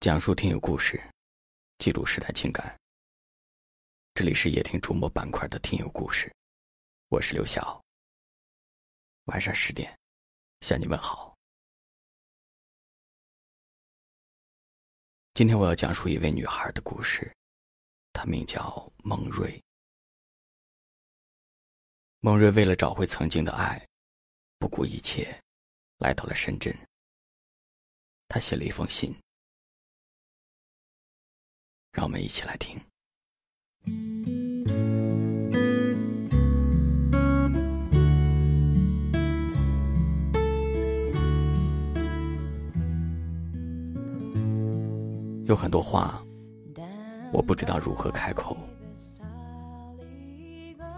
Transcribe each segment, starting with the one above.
讲述听友故事，记录时代情感。这里是夜听触摸板块的听友故事，我是刘晓。晚上十点，向你问好。今天我要讲述一位女孩的故事，她名叫孟瑞。孟瑞为了找回曾经的爱，不顾一切，来到了深圳。她写了一封信，让我们一起来听。有很多话，我不知道如何开口。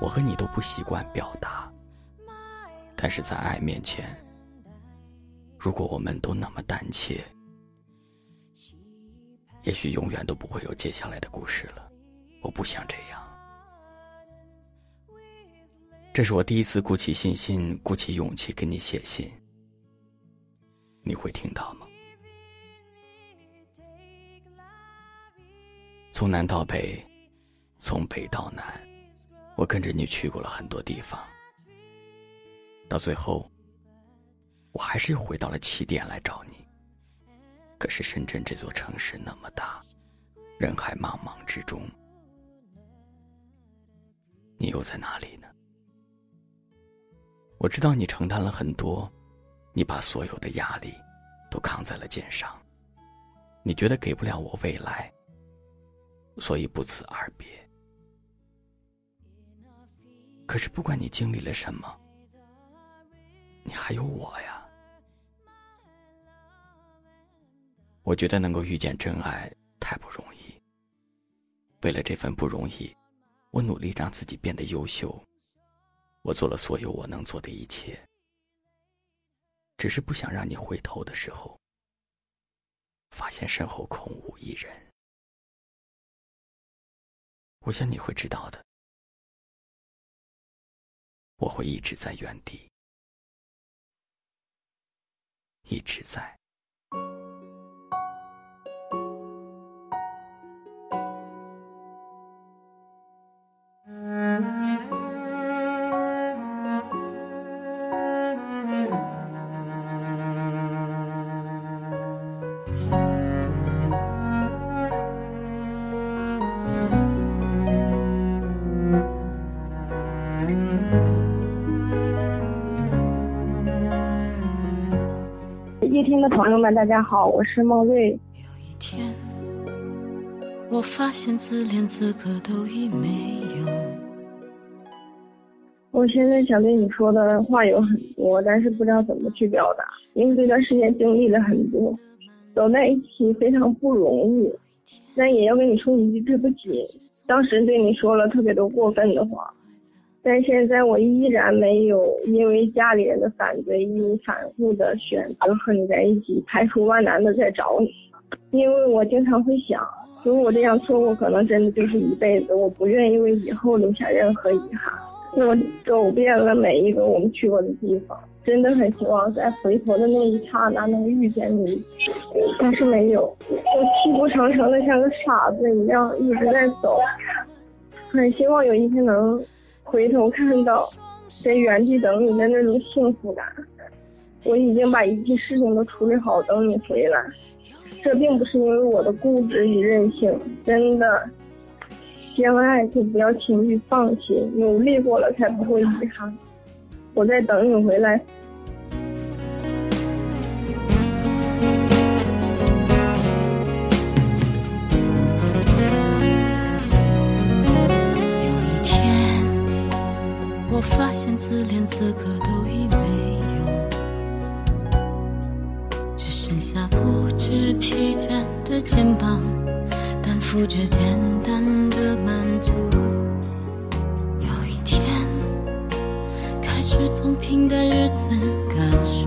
我和你都不习惯表达，但是在爱面前，如果我们都那么胆怯，也许永远都不会有接下来的故事了。我不想这样。这是我第一次鼓起信心、鼓起勇气给你写信，你会听到吗？从南到北，从北到南，我跟着你去过了很多地方。到最后，我还是又回到了起点来找你。可是深圳这座城市那么大，人海茫茫之中，你又在哪里呢？我知道你承担了很多，你把所有的压力都扛在了肩上，你觉得给不了我未来。所以不辞而别。可是不管你经历了什么，你还有我呀。我觉得能够遇见真爱太不容易。为了这份不容易，我努力让自己变得优秀。我做了所有我能做的一切，只是不想让你回头的时候，发现身后空无一人。我想你会知道的，我会一直在原地，一直在。夜听的朋友们，大家好，我是孟瑞。有一天，我发现自怜资格都已没有。我现在想对你说的话有很多，但是不知道怎么去表达，因为这段时间经历了很多，走在一起非常不容易。但也要跟你说一句对不起，当时对你说了特别多过分的话。但现在我依然没有因为家里人的反对，义无反顾的选择和你在一起，排除万难的在找你。因为我经常会想，如果我这样错过，可能真的就是一辈子。我不愿意为以后留下任何遗憾。我走遍了每一个我们去过的地方，真的很希望在回头的那一刹那能遇见你，但是没有。我泣不成声的像个傻子一样一直在走，很希望有一天能。回头看到在原地等你的那种幸福感，我已经把一切事情都处理好，等你回来。这并不是因为我的固执与任性，真的，相爱就不要轻易放弃，努力过了才不会遗憾。我在等你回来。我发现自怜资格都已没有，只剩下不知疲倦的肩膀，担负着简单的满足。有一天，开始从平淡日子感受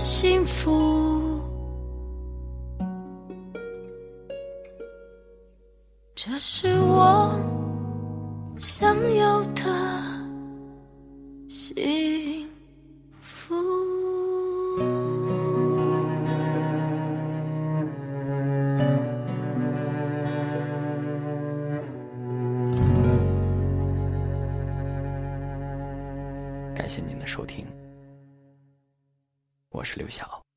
幸福，这是我想要的幸福。感谢您的收听，我是刘晓。